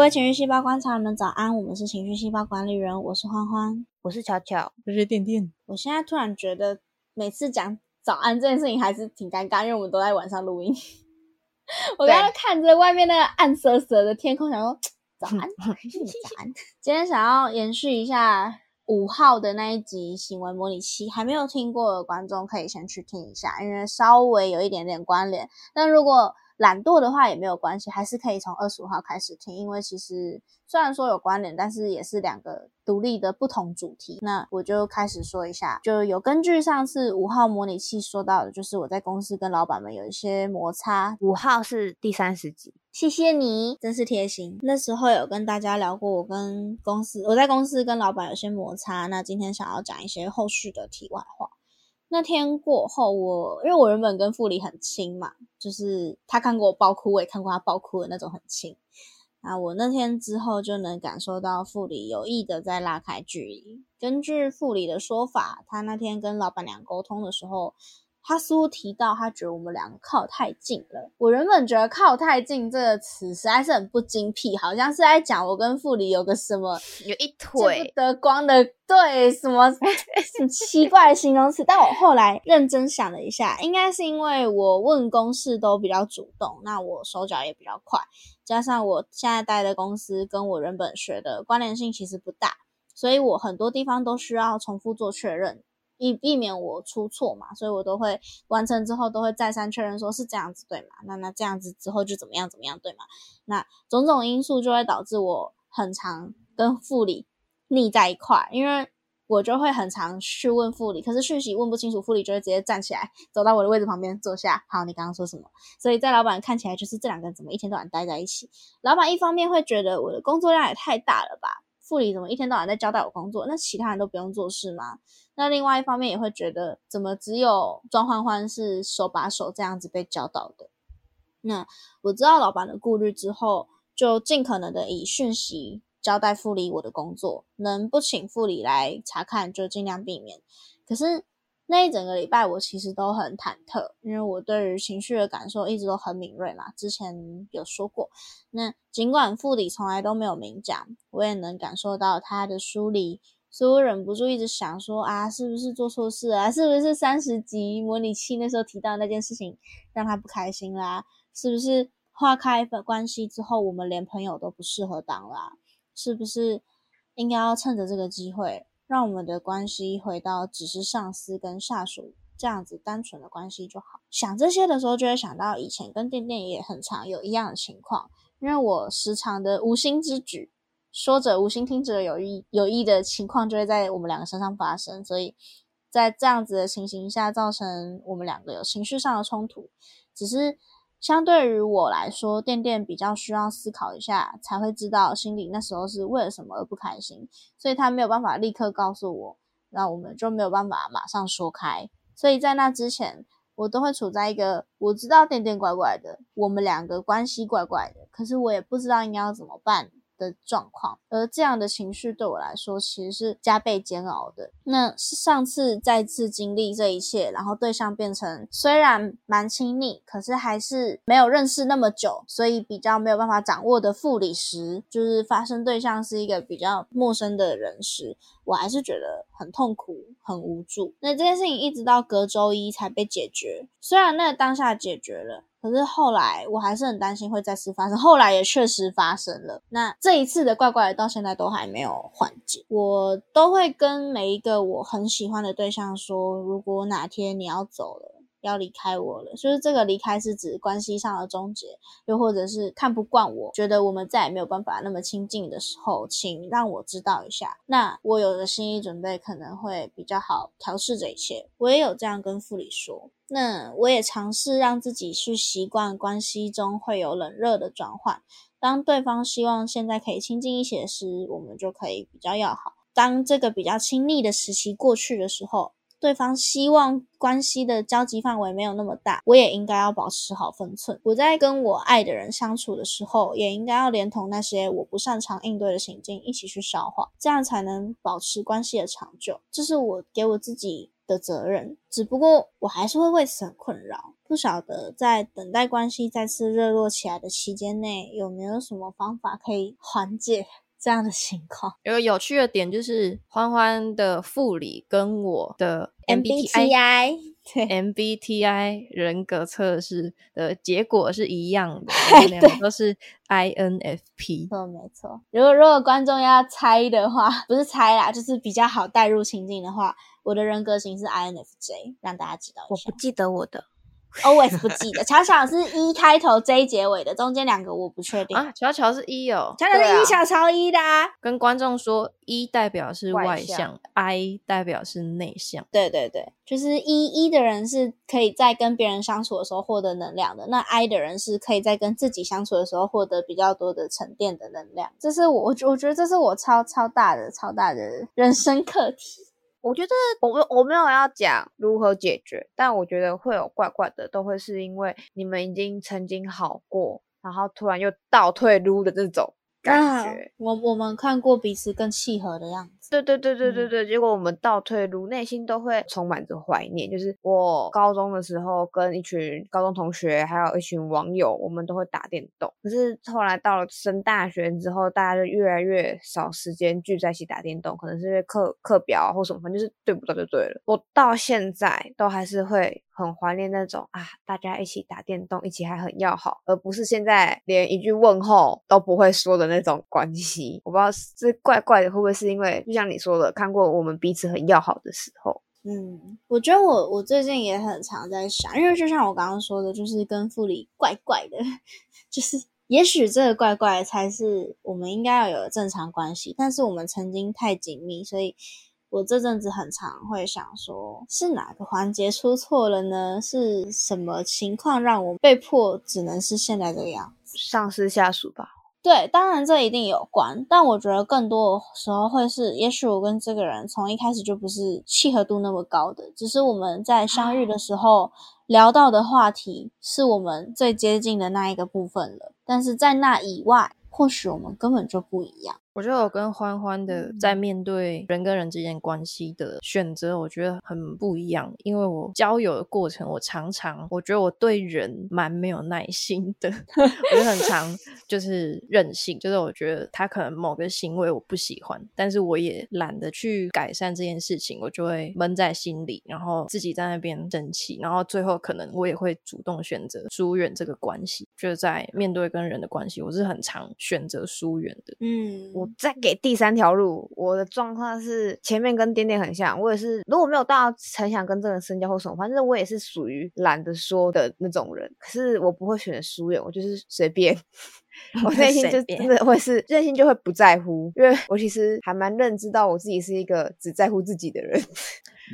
各位情绪细胞观察人们早安，我们是情绪细胞管理人，我是欢欢，我是巧巧，我是电电。我现在突然觉得每次讲早安这件事情还是挺尴尬，因为我们都在晚上录音。我刚刚看着外面那个暗瑟瑟的天空，想说 早安，早 安。今天想要延续一下五号的那一集行为模拟器，还没有听过的观众可以先去听一下，因为稍微有一点点关联。但如果懒惰的话也没有关系，还是可以从二十五号开始听，因为其实虽然说有关联，但是也是两个独立的不同主题。那我就开始说一下，就有根据上次五号模拟器说到的，就是我在公司跟老板们有一些摩擦。五号是第三十集，谢谢你，真是贴心。那时候有跟大家聊过，我跟公司我在公司跟老板有些摩擦。那今天想要讲一些后续的题外话。那天过后，我因为我原本跟傅里很亲嘛，就是他看过我爆哭，我也看过他爆哭的那种很亲。啊我那天之后就能感受到傅里有意的在拉开距离。根据傅里的说法，他那天跟老板娘沟通的时候。他似乎提到，他觉得我们两个靠太近了。我原本觉得“靠太近”这个词实在是很不精辟，好像是在讲我跟傅里有个什么有一腿不得光的对什么 很奇怪的形容词。但我后来认真想了一下，应该是因为我问公事都比较主动，那我手脚也比较快，加上我现在待的公司跟我原本学的关联性其实不大，所以我很多地方都需要重复做确认。以避免我出错嘛，所以我都会完成之后都会再三确认，说是这样子对吗？那那这样子之后就怎么样怎么样对吗？那种种因素就会导致我很常跟副理腻在一块，因为我就会很常去问副理，可是讯息问不清楚，副理就会直接站起来走到我的位置旁边坐下。好，你刚刚说什么？所以在老板看起来就是这两个人怎么一天到晚待在一起？老板一方面会觉得我的工作量也太大了吧？副理怎么一天到晚在交代我工作？那其他人都不用做事吗？那另外一方面也会觉得，怎么只有庄欢欢是手把手这样子被教导的？那我知道老板的顾虑之后，就尽可能的以讯息交代副理我的工作，能不请副理来查看就尽量避免。可是那一整个礼拜我其实都很忐忑，因为我对于情绪的感受一直都很敏锐嘛，之前有说过。那尽管副理从来都没有明讲，我也能感受到他的疏离。所以我忍不住一直想说啊，是不是做错事啊？是不是三十级模拟器那时候提到那件事情让他不开心啦？是不是化开关系之后，我们连朋友都不适合当啦？是不是应该要趁着这个机会，让我们的关系回到只是上司跟下属这样子单纯的关系就好？想这些的时候，就会想到以前跟店店也很常有一样的情况，因为我时常的无心之举。说者无心，听者有意，有意的情况就会在我们两个身上发生，所以在这样子的情形下，造成我们两个有情绪上的冲突。只是相对于我来说，店店比较需要思考一下，才会知道心里那时候是为了什么而不开心，所以他没有办法立刻告诉我，那我们就没有办法马上说开。所以在那之前，我都会处在一个我知道店店怪怪的，我们两个关系怪怪的，可是我也不知道应该要怎么办。的状况，而这样的情绪对我来说其实是加倍煎熬的。那上次再次经历这一切，然后对象变成虽然蛮亲密，可是还是没有认识那么久，所以比较没有办法掌握的副理时，就是发生对象是一个比较陌生的人时，我还是觉得很痛苦、很无助。那这件事情一直到隔周一才被解决，虽然那当下解决了。可是后来我还是很担心会再次发生，后来也确实发生了。那这一次的怪怪到现在都还没有缓解，我都会跟每一个我很喜欢的对象说，如果哪天你要走了。要离开我了，就是这个离开是指关系上的终结，又或者是看不惯我，觉得我们再也没有办法那么亲近的时候，请让我知道一下。那我有了心理准备，可能会比较好调试这一切。我也有这样跟副理说，那我也尝试让自己去习惯关系中会有冷热的转换。当对方希望现在可以亲近一些时，我们就可以比较要好。当这个比较亲密的时期过去的时候。对方希望关系的交集范围没有那么大，我也应该要保持好分寸。我在跟我爱的人相处的时候，也应该要连同那些我不擅长应对的情境一起去消化，这样才能保持关系的长久。这是我给我自己的责任。只不过我还是会为此很困扰。不晓得在等待关系再次热络起来的期间内，有没有什么方法可以缓解这样的情况？有个有趣的点就是欢欢的副理跟我的 MBTI 对 MBTI 人格测试的结果是一样的，两个都是 INFP。错，没错。如果如果观众要猜的话，不是猜啦，就是比较好带入情境的话，我的人格型是 INFJ，让大家知道一下我不。记得我的，always 不记得，巧巧是一开头 J 结尾的，中间两个我不确定。啊，乔乔是一哦，巧巧是一小超一的啊。跟观众说一代表是外外向向，I 代表是内向。对对对，就是一一的人是可以在跟别人相处的时候获得能量的，那 I 的人是可以在跟自己相处的时候获得比较多的沉淀的能量。这是我我觉我觉得这是我超超大的超大的人生课题。我觉得我没我没有要讲如何解决，但我觉得会有怪怪的，都会是因为你们已经曾经好过，然后突然又倒退撸的这种感觉。啊我我们看过彼此更契合的样子。对对对对对嗯对，结果我们倒退路，内心都会充满着怀念。就是我高中的时候，跟一群高中同学，还有一群网友，我们都会打电动。可是后来到了升大学之后，大家就越来越少时间聚在一起打电动，可能是因为课课表啊或什么，反正就是对不到就对了。我到现在都还是会很怀念那种啊，大家一起打电动，一起还很要好，而不是现在连一句问候都不会说的那种关系。我不知道是怪怪的，会不会是因为就像你说的，看过我们彼此很要好的时候，嗯，我觉得我我最近也很常在想，因为就像我刚刚说的，就是跟傅里怪怪的，就是也许这个怪怪才是我们应该要有的正常关系，但是我们曾经太紧密，所以我这阵子很常会想说，是哪个环节出错了呢？是什么情况让我被迫只能是现在这个样子？上司下属吧。对，当然这一定有关，但我觉得更多的时候会是，也许我跟这个人从一开始就不是契合度那么高的，只是我们在相遇的时候聊到的话题是我们最接近的那一个部分了，但是在那以外，或许我们根本就不一样。我觉得我跟欢欢的在面对人跟人之间关系的选择，我觉得很不一样。因为我交友的过程，我常常我觉得我对人蛮没有耐心的，我就很常 就是任性，就是我觉得他可能某个行为我不喜欢，但是我也懒得去改善这件事情，我就会闷在心里，然后自己在那边生气，然后最后可能我也会主动选择疏远这个关系。就是在面对跟人的关系，我是很常选择疏远的。嗯，我再给第三条路，我的状况是前面跟点点很像，我也是如果没有到很想跟这个人深交或什么，反正我也是属于懒得说的那种人。可是我不会选择疏远，我就是随便。我内心就真的会是任性就会不在乎，因为我其实还蛮认知到我自己是一个只在乎自己的人。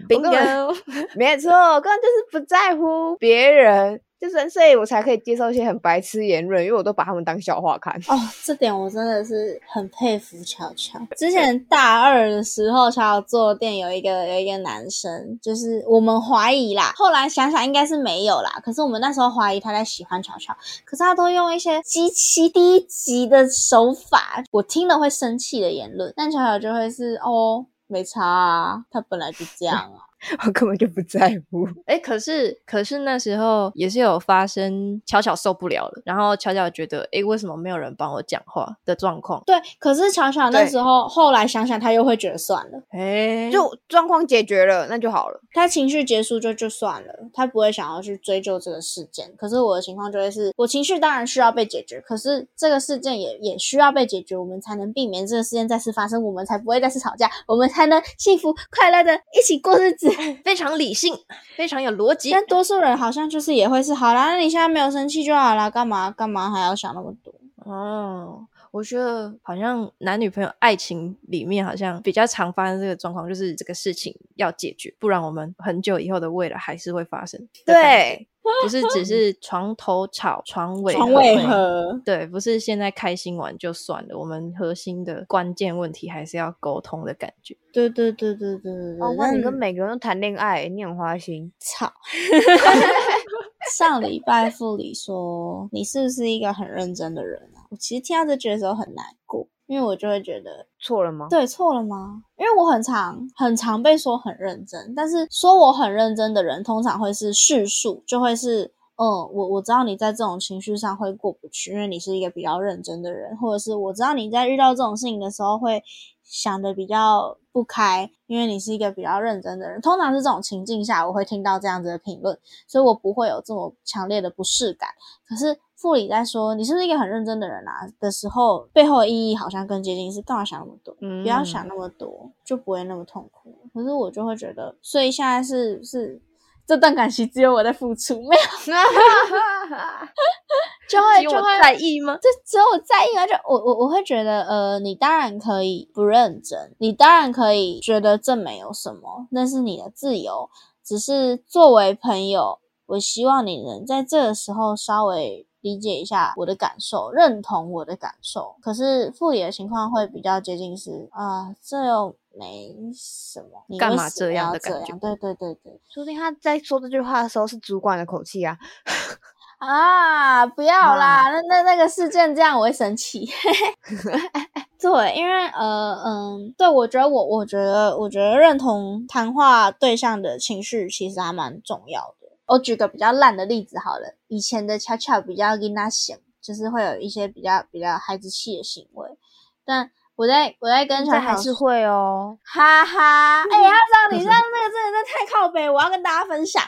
我根本 Bingo，没错，根本就是不在乎别人，就是所以我才可以接受一些很白痴言论，因为我都把他们当笑话看。哦，这点我真的是很佩服巧巧。之前大二的时候，巧巧坐店有一个有一个男生，就是我们怀疑啦，后来想想应该是没有啦。可是我们那时候怀疑他在喜欢巧巧，可是他都用一些极其低级的手法，我听了会生气的言论，但巧巧就会是哦。没差啊，他本来就这样啊。我根本就不在乎。哎，可是可是那时候也是有发生巧巧受不了了，然后巧巧觉得，哎，为什么没有人帮我讲话的状况？对，可是巧巧那时候后来想想，他又会觉得算了，哎，就状况解决了，那就好了。他情绪结束就就算了，他不会想要去追究这个事件。可是我的情况就会是，我情绪当然需要被解决，可是这个事件也也需要被解决，我们才能避免这个事件再次发生，我们才不会再次吵架，我们才能幸福快乐的一起过日子。非常理性，非常有逻辑。但多数人好像就是也会是，好啦，那你现在没有生气就好啦，干嘛干嘛还要想那么多？哦，我觉得好像男女朋友爱情里面好像比较常发生这个状况，就是这个事情要解决，不然我们很久以后的未来还是会发生。对，不是只是床头吵，床尾床尾和。对，不是现在开心完就算了，我们核心的关键问题还是要沟通的感觉。对对对对对对哦，对，那你跟每个人都谈恋爱，你很花心。操！上礼拜副理说你是不是一个很认真的人啊？我其实听到这句的时候很难过，因为我就会觉得，错了吗？对，错了吗？因为我很常很常被说很认真，但是说我很认真的人，通常会是叙述，就会是嗯，我我知道你在这种情绪上会过不去，因为你是一个比较认真的人，或者是我知道你在遇到这种事情的时候会想的比较不开，因为你是一个比较认真的人。通常是这种情境下，我会听到这样子的评论，所以我不会有这么强烈的不适感。可是傅里在说你是不是一个很认真的人啊的时候，背后的意义好像更接近是干嘛想那么多，嗯不要想那么多，就不会那么痛苦。可是我就会觉得，所以现在是是这段感情只有我在付出，没有 就会就会在意吗？就只有我在意啊！就我我我会觉得，呃，你当然可以不认真，你当然可以觉得这没有什么，那是你的自由。只是作为朋友，我希望你能在这个时候稍微理解一下我的感受，认同我的感受。可是傅里的情况会比较接近是啊、这又没什么，你干嘛这样的感觉？对对对对。说不定他在说这句话的时候是主管的口气啊。啊，不要啦，那那那个事件这样我会生气。对，因为呃嗯，对我觉得我我觉得我觉得认同谈话对象的情绪其实还蛮重要的。我举个比较烂的例子好了，以前的巧巧比较跟他想，就是会有一些比较比较孩子气的行为，但我在我在跟在还是会哦。哈哈，哎、呀，他知道你这样那个真的是太靠北，我要跟大家分享《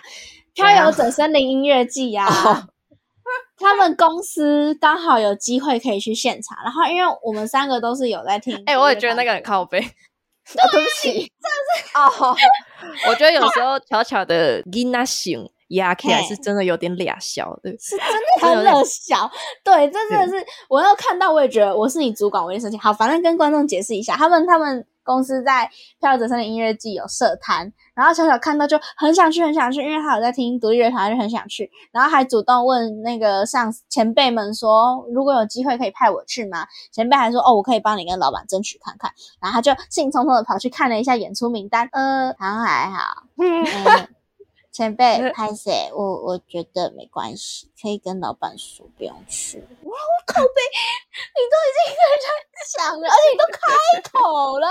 漂游者森林音乐季》啊。他们公司刚好有机会可以去现场，然后因为我们三个都是有在听，哎、我也觉得那个很靠背。哦 对不起，真的哦，我觉得有时候巧巧的 Gina 型压起来是真的有点俩小的。是真的 很热小。对，这真的是我要看到，我也觉得我是你主管，我也生气。好，反正跟观众解释一下，他们他们公司在《漂流者森林音乐季》有设摊，然后小小看到就很想去，很想去，因为他有在听独立乐团，他就很想去，然后还主动问那个上前辈们说，如果有机会可以派我去吗？前辈还说，哦，我可以帮你跟老板争取看看。然后他就兴冲冲的跑去看了一下演出名单，呃，好像还好，嗯，前辈拍谁？我我觉得没关系，可以跟老板说不用去。哇，我靠背，你都已经跟人家讲了，而且你都开口了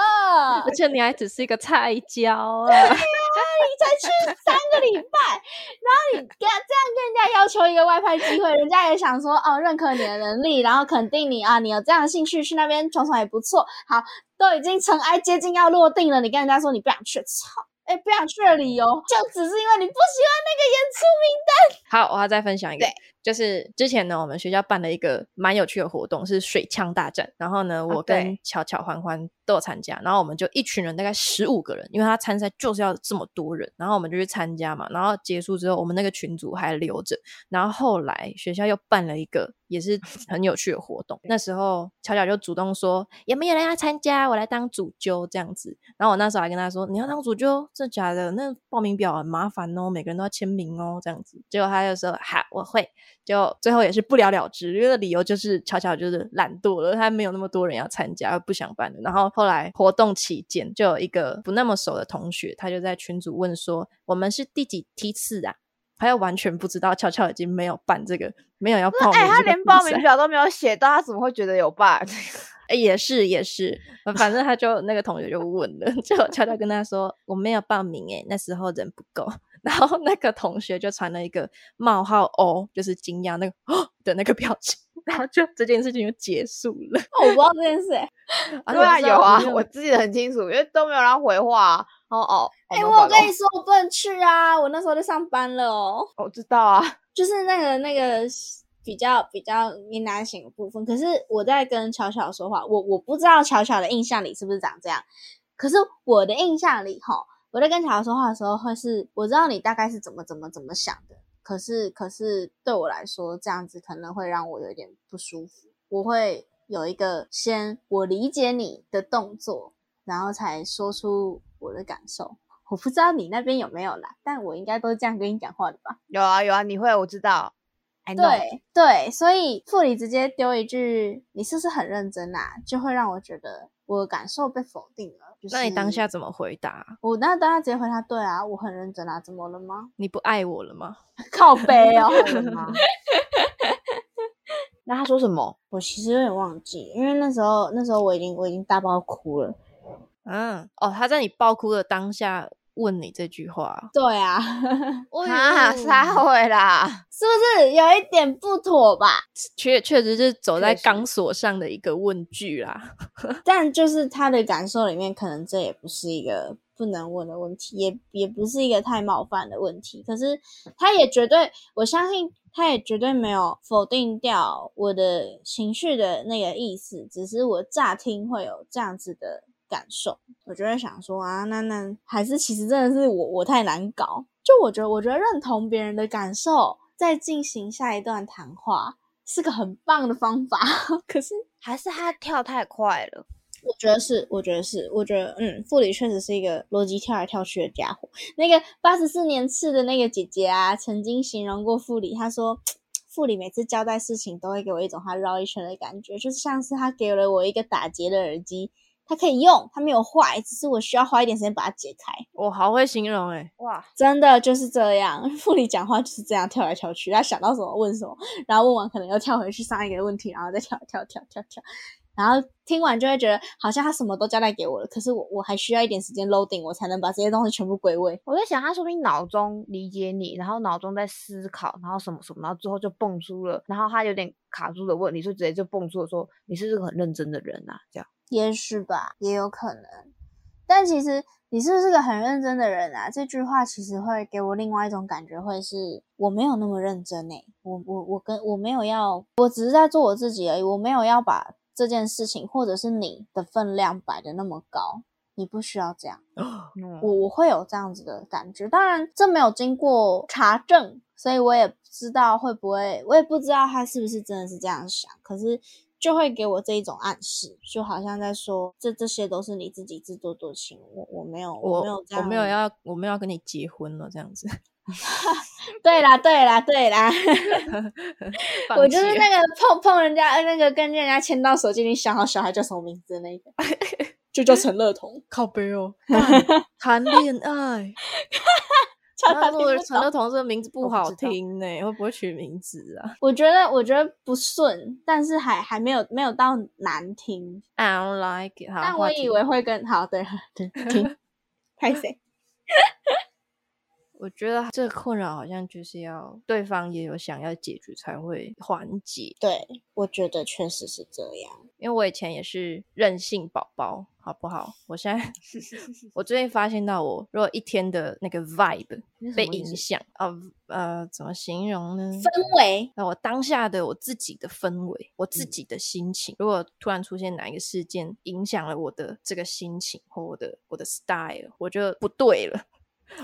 而，且你还只是一个菜椒啊！你才去三个礼拜，然后你跟他这样跟人家要求一个外派机会，人家也想说哦，认可你的能力，然后肯定你啊，你有这样的兴趣，去那边闯闯也不错。好，都已经尘埃接近要落定了，你跟人家说你不想去，操！哎，不想去的理由就只是因为你不喜欢那个演出名单。好，我要再分享一个对，就是之前呢，我们学校办了一个蛮有趣的活动，是水枪大战。然后呢，我跟巧巧、欢欢都有参加，然后我们就一群人，大概十五个人，因为他参赛就是要这么多人，然后我们就去参加嘛。然后结束之后，我们那个群组还留着。然后后来学校又办了一个也是很有趣的活动，那时候巧巧就主动说有没有人要参加，我来当主揪这样子。然后我那时候还跟他说你要当主揪，真的假的？那报名表很麻烦哦，每个人都要签名哦，这样子。结果他就说好，我会。就最后也是不了了之，因为理由就是巧巧就是懒惰了，他没有那么多人要参加，不想办了。然后后来活动期间，就有一个不那么熟的同学，他就在群组问说：“我们是第几梯次啊？”他又完全不知道巧巧已经没有办这个，没有要报名、哎、他连报名。表都没有写到，他怎么会觉得有 bug？哎，也是也是，反正他就那个同学就问了，就悄悄跟他说我没有报名哎，那时候人不够。然后那个同学就传了一个冒号哦，就是惊讶那个哦的那个表情，然后就这件事情就结束了。我不知道这件事、欸，对啊，有啊，我我记得很清楚，因为都没有人回话、啊。哦哦，哎、哦我有跟你，说我不能去啊，我那时候在上班了哦。我知道啊。就是那个那个比较比较阴难型的部分。可是我在跟巧巧说话，我我不知道巧巧的印象里是不是长这样，可是我的印象里哈，我在跟巧巧说话的时候，会是我知道你大概是怎么怎么怎么想的，可是可是对我来说，这样子可能会让我有点不舒服，我会有一个先我理解你的动作，然后才说出我的感受。我不知道你那边有没有啦，但我应该都是这样跟你讲话的吧？有啊有啊，你会，我知道。对对，所以副理直接丢一句“你是不是很认真啊”，就会让我觉得我的感受被否定了。就是、那你当下怎么回答？我那当下直接回答：“对啊，我很认真啊，怎么了吗你不爱我了吗？？” 靠背哦？那他说什么？我其实有点忘记，因为那时候那时候我已经我已经大爆哭了。嗯，哦，他在你爆哭的当下问你这句话。对啊，啊，撒回啦，是不是有一点不妥吧？确确实是走在钢索上的一个问句啦。但就是他的感受里面，可能这也不是一个不能问的问题，也也不是一个太冒犯的问题。可是他也绝对，我相信他也绝对没有否定掉我的情绪的那个意思，只是我乍听会有这样子的感受，我就会想说啊，那那还是其实真的是我我太难搞。就我觉得，我觉得认同别人的感受，再进行下一段谈话，是个很棒的方法。可是还是他跳太快了。我觉得是，我觉得是，我觉得嗯，傅里确实是一个逻辑跳来跳去的家伙。那个八十四年次的那个姐姐啊，曾经形容过傅里，她说傅里每次交代事情都会给我一种他绕一圈的感觉，就是像是他给了我一个打结的耳机，它可以用，它没有坏，只是我需要花一点时间把它解开。我好会形容哎、哇，真的就是这样，傅里讲话就是这样跳来跳去，他想到什么问什么，然后问完可能又跳回去上一个问题，然后再跳跳跳跳跳，然后听完就会觉得好像他什么都交代给我了，可是我我还需要一点时间 loading，我才能把这些东西全部归位。我在想，他说不定脑中理解你，然后脑中在思考，然后什么什么，然后最后就蹦出了，然后他有点卡住的问题，所以直接就蹦出了说：“你是不是个很认真的人啊？”这样。也许吧，也有可能。但其实你是不是个很认真的人啊？这句话其实会给我另外一种感觉，会是我没有那么认真诶、我我我跟我没有要，我只是在做我自己而已，我没有要把这件事情或者是你的分量摆的那么高，你不需要这样。嗯我我会有这样子的感觉，当然这没有经过查证，所以我也不知道会不会，我也不知道他是不是真的是这样想，可是就会给我这一种暗示，就好像在说这这些都是你自己自作多情，我我没有我没有我没有要我没有要跟你结婚了这样子。对啦对啦对啦，我就是那个碰碰人家那个跟人家牵到手，就已经想好小孩叫什么名字的那个，就叫陈乐彤，靠背哦，谈恋爱。叫那如果陈乐彤这个名字不好听呢、会不会取名字啊我觉得我觉得不顺，但是还还没有没有到难听。？I don't like it。但我以为会更好对对听，太谁？我觉得这个困扰好像就是要对方也有想要解决才会缓解。对，我觉得确实是这样。因为我以前也是任性宝宝，好不好？我现在 我最近发现到我，如果一天的那个 vibe 被影响啊，呃，怎么形容呢？氛围，那我当下的我自己的氛围，我嗯自己的心情，如果突然出现哪一个事件影响了我的这个心情或我的我的 style，我就不对了。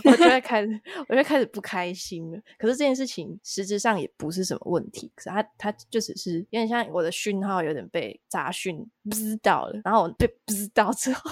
我就会开始，我就开始不开心了。可是这件事情实质上也不是什么问题，可是它它就只是有点像我的讯号有点被杂讯不知道了，然后我被不知道之后，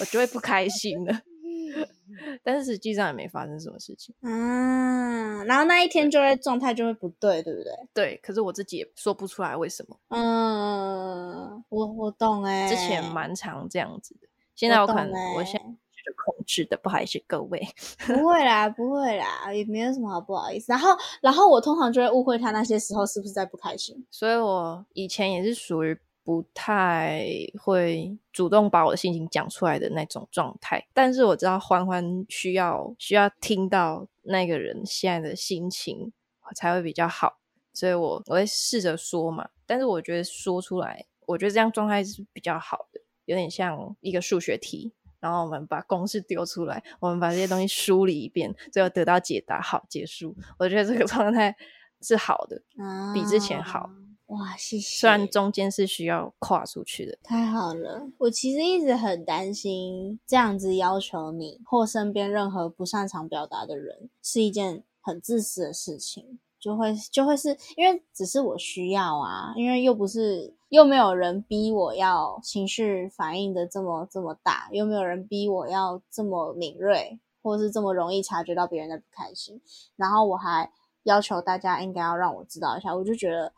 我就会不开心了。但是实际上也没发生什么事情，啊，然后那一天就会状态就会不对，对不对？对。可是我自己也说不出来为什么。嗯，我我懂哎、之前蛮常这样子的，现在我可能我现在是控制的，不好意思各位。不会啦，不会啦，也没有什么好不好意思。然后，然后我通常就会误会他那些时候是不是在不开心。所以我以前也是属于不太会主动把我的心情讲出来的那种状态，但是我知道欢欢需要需要听到那个人现在的心情才会比较好，所以我我会试着说嘛。但是我觉得说出来，我觉得这样状态是比较好的，有点像一个数学题。然后我们把公式丢出来，我们把这些东西梳理一遍，最后得到解答，好结束。我觉得这个状态是好的，啊，比之前好。哇，谢谢。虽然中间是需要跨出去的。太好了，我其实一直很担心这样子要求你或身边任何不擅长表达的人是一件很自私的事情，就会就会是因为只是我需要啊，因为又不是又没有人逼我要情绪反应的这么这么大，又没有人逼我要这么敏锐，或是这么容易察觉到别人的不开心，然后我还要求大家应该要让我知道一下，我就觉得。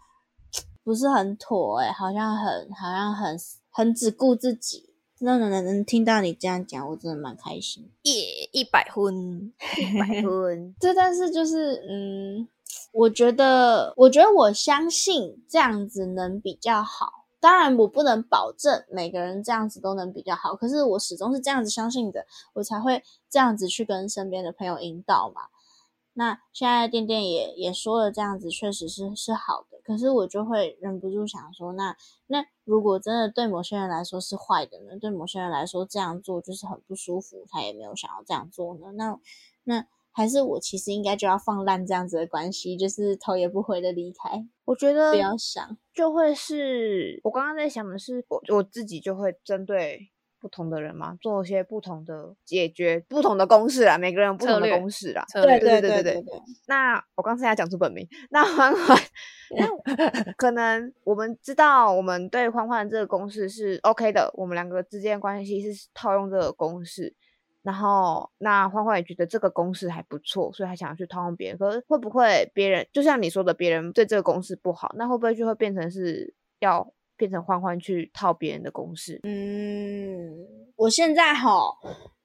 不是很妥哎、好像很好像很很只顾自己。那能能能听到你这样讲，我真的蛮开心。耶，一百分，一百分，这，但是就是嗯，我觉得，我觉得我相信这样子能比较好，当然我不能保证每个人这样子都能比较好，可是我始终是这样子相信的，我才会这样子去跟身边的朋友引导嘛。那现在店店也也说了，这样子确实是是好的，可是我就会忍不住想说，那那如果真的对某些人来说是坏的呢？对某些人来说这样做就是很不舒服，他也没有想要这样做呢？那那还是我其实应该就要放烂这样子的关系，就是头也不回的离开。我觉得不要想，就会是我刚刚在想的是，我我自己就会针对。不同的人嘛，做一些不同的解决，不同的公式啦，每个人有不同的公式啊。对对对对对。那我刚才要讲出本名，那欢欢，那可能我们知道，我们对欢欢的这个公式是 OK 的，我们两个之间关系是套用这个公式，然后那欢欢也觉得这个公式还不错，所以他想要去套用别人。可是会不会别人就像你说的，别人对这个公式不好，那会不会就会变成是要？变成欢欢去套别人的公式。嗯，我现在哈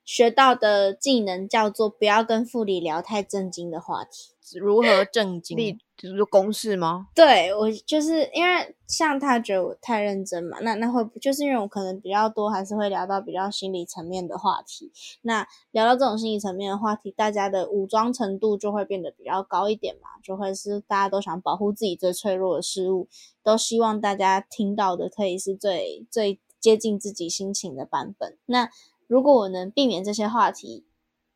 学到的技能叫做不要跟副理聊太正经的话题。如何正经？就是公式吗？对我就是因为像他觉得我太认真嘛，那那会就是因为我可能比较多，还是会聊到比较心理层面的话题。那聊到这种心理层面的话题，大家的武装程度就会变得比较高一点嘛，就会是大家都想保护自己最脆弱的事物，都希望大家听到的可以是最最接近自己心情的版本。那如果我能避免这些话题，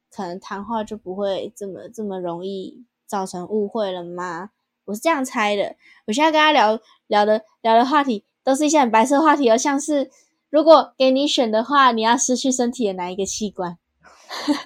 可能谈话就不会这么这么容易。造成误会了吗？我是这样猜的。我现在跟他聊聊的聊的话题，都是一些很白色话题，而像是如果给你选的话，你要失去身体的哪一个器官？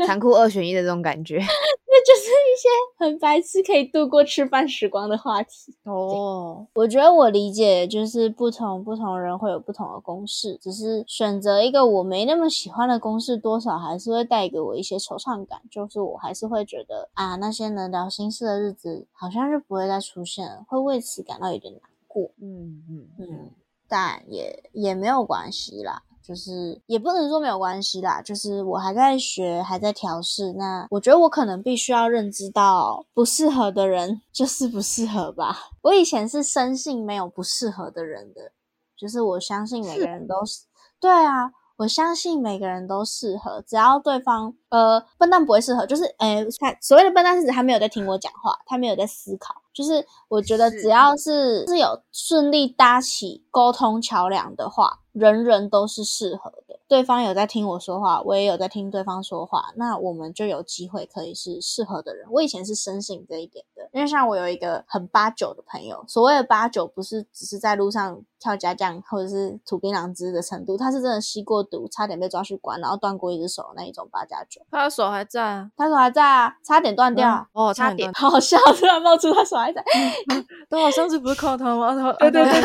残酷二选一的这种感觉。那 就些很白痴可以度过吃饭时光的话题哦。我觉得我理解，就是不同不同人会有不同的公式，只是选择一个我没那么喜欢的公式，多少还是会带给我一些惆怅感。就是我还是会觉得啊，那些能聊心事的日子，好像是不会再出现了，会为此感到有点难过。嗯嗯嗯，但也也没有关系啦。就是也不能说没有关系啦，就是我还在学，还在调试。那我觉得我可能必须要认知到，不适合的人就是不适合吧。我以前是深信没有不适合的人的，就是我相信每个人都是对啊，我相信每个人都适合，只要对方呃笨蛋不会适合，就是诶，他所谓的笨蛋是指他没有在听我讲话，他没有在思考。就是我觉得只要是是有顺利搭起沟通桥梁的话。人人都是适合的，对方有在听我说话，我也有在听对方说话，那我们就有机会可以是适合的人。我以前是深信这一点的，因为像我有一个很八九的朋友，所谓的八九不是只是在路上跳家将或者是土槟榔汁的程度，他是真的吸过毒，差点被抓去关，然后断过一只手那一种八加九。他的手还在啊？他手还在啊？差点断掉哦，差点，好笑，突然冒出他手还在。但我上次不是靠他吗？对对对，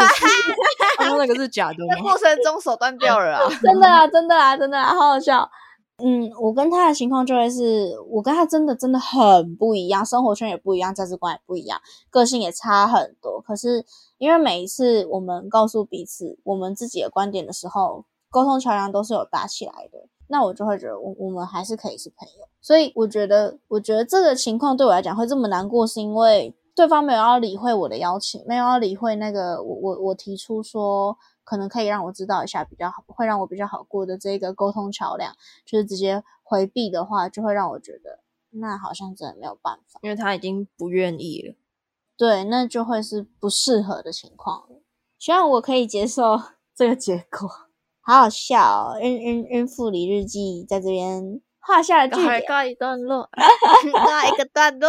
刚刚那个是假的吗？过程中手断掉了啊！真的啊，真的啊，真的啊，好好笑。嗯，我跟他的情况就会是，我跟他真的真的很不一样，生活圈也不一样，价值观也不一样，个性也差很多。可是因为每一次我们告诉彼此我们自己的观点的时候，沟通桥梁都是有搭起来的，那我就会觉得我我们还是可以是朋友。所以我觉得，我觉得这个情况对我来讲会这么难过，是因为对方没有要理会我的邀请，没有要理会那个我我我提出说。可能可以让我知道一下比较好，会让我比较好过的这个沟通桥梁，就是直接回避的话，就会让我觉得那好像真的没有办法，因为他已经不愿意了。对，那就会是不适合的情况了。希望我可以接受 这个结果。好好笑，孕孕孕妇里日记在这边画下了句点，告一段落，告一个段落。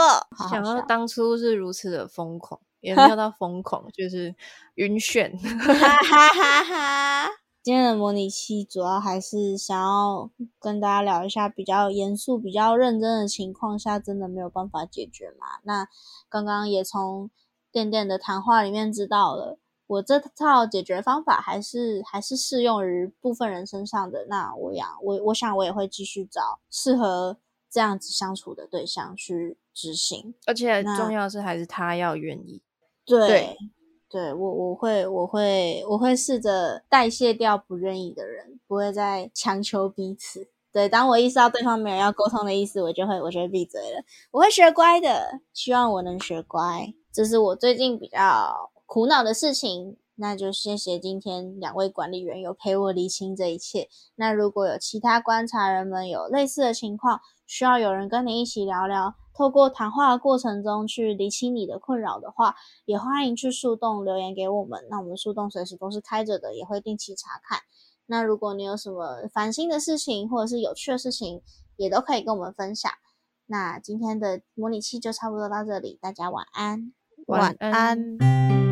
想到当初是如此的疯狂。也没有到疯狂，就是晕眩。哈哈哈哈今天的模拟器主要还是想要跟大家聊一下比较严肃、比较认真的情况下，真的没有办法解决嘛？那刚刚也从店店的谈话里面知道了，我这套解决方法还是还是适用于部分人身上的。那我想，我我想我也会继续找适合这样子相处的对象去执行，而且重要是还是他要愿意。对，对对我我会我会我会试着代谢掉不愿意的人，不会再强求彼此。对，当我意识到对方没有要沟通的意思，我就会我就会闭嘴了。我会学乖的，希望我能学乖，这是我最近比较苦恼的事情。那就谢谢今天两位管理员有陪我理清这一切。那如果有其他观察人们有类似的情况，需要有人跟你一起聊聊，透过谈话的过程中去理清你的困扰的话，也欢迎去树洞留言给我们。那我们树洞随时都是开着的，也会定期查看。那如果你有什么烦心的事情，或者是有趣的事情，也都可以跟我们分享。那今天的模拟器就差不多到这里，大家晚安。晚安。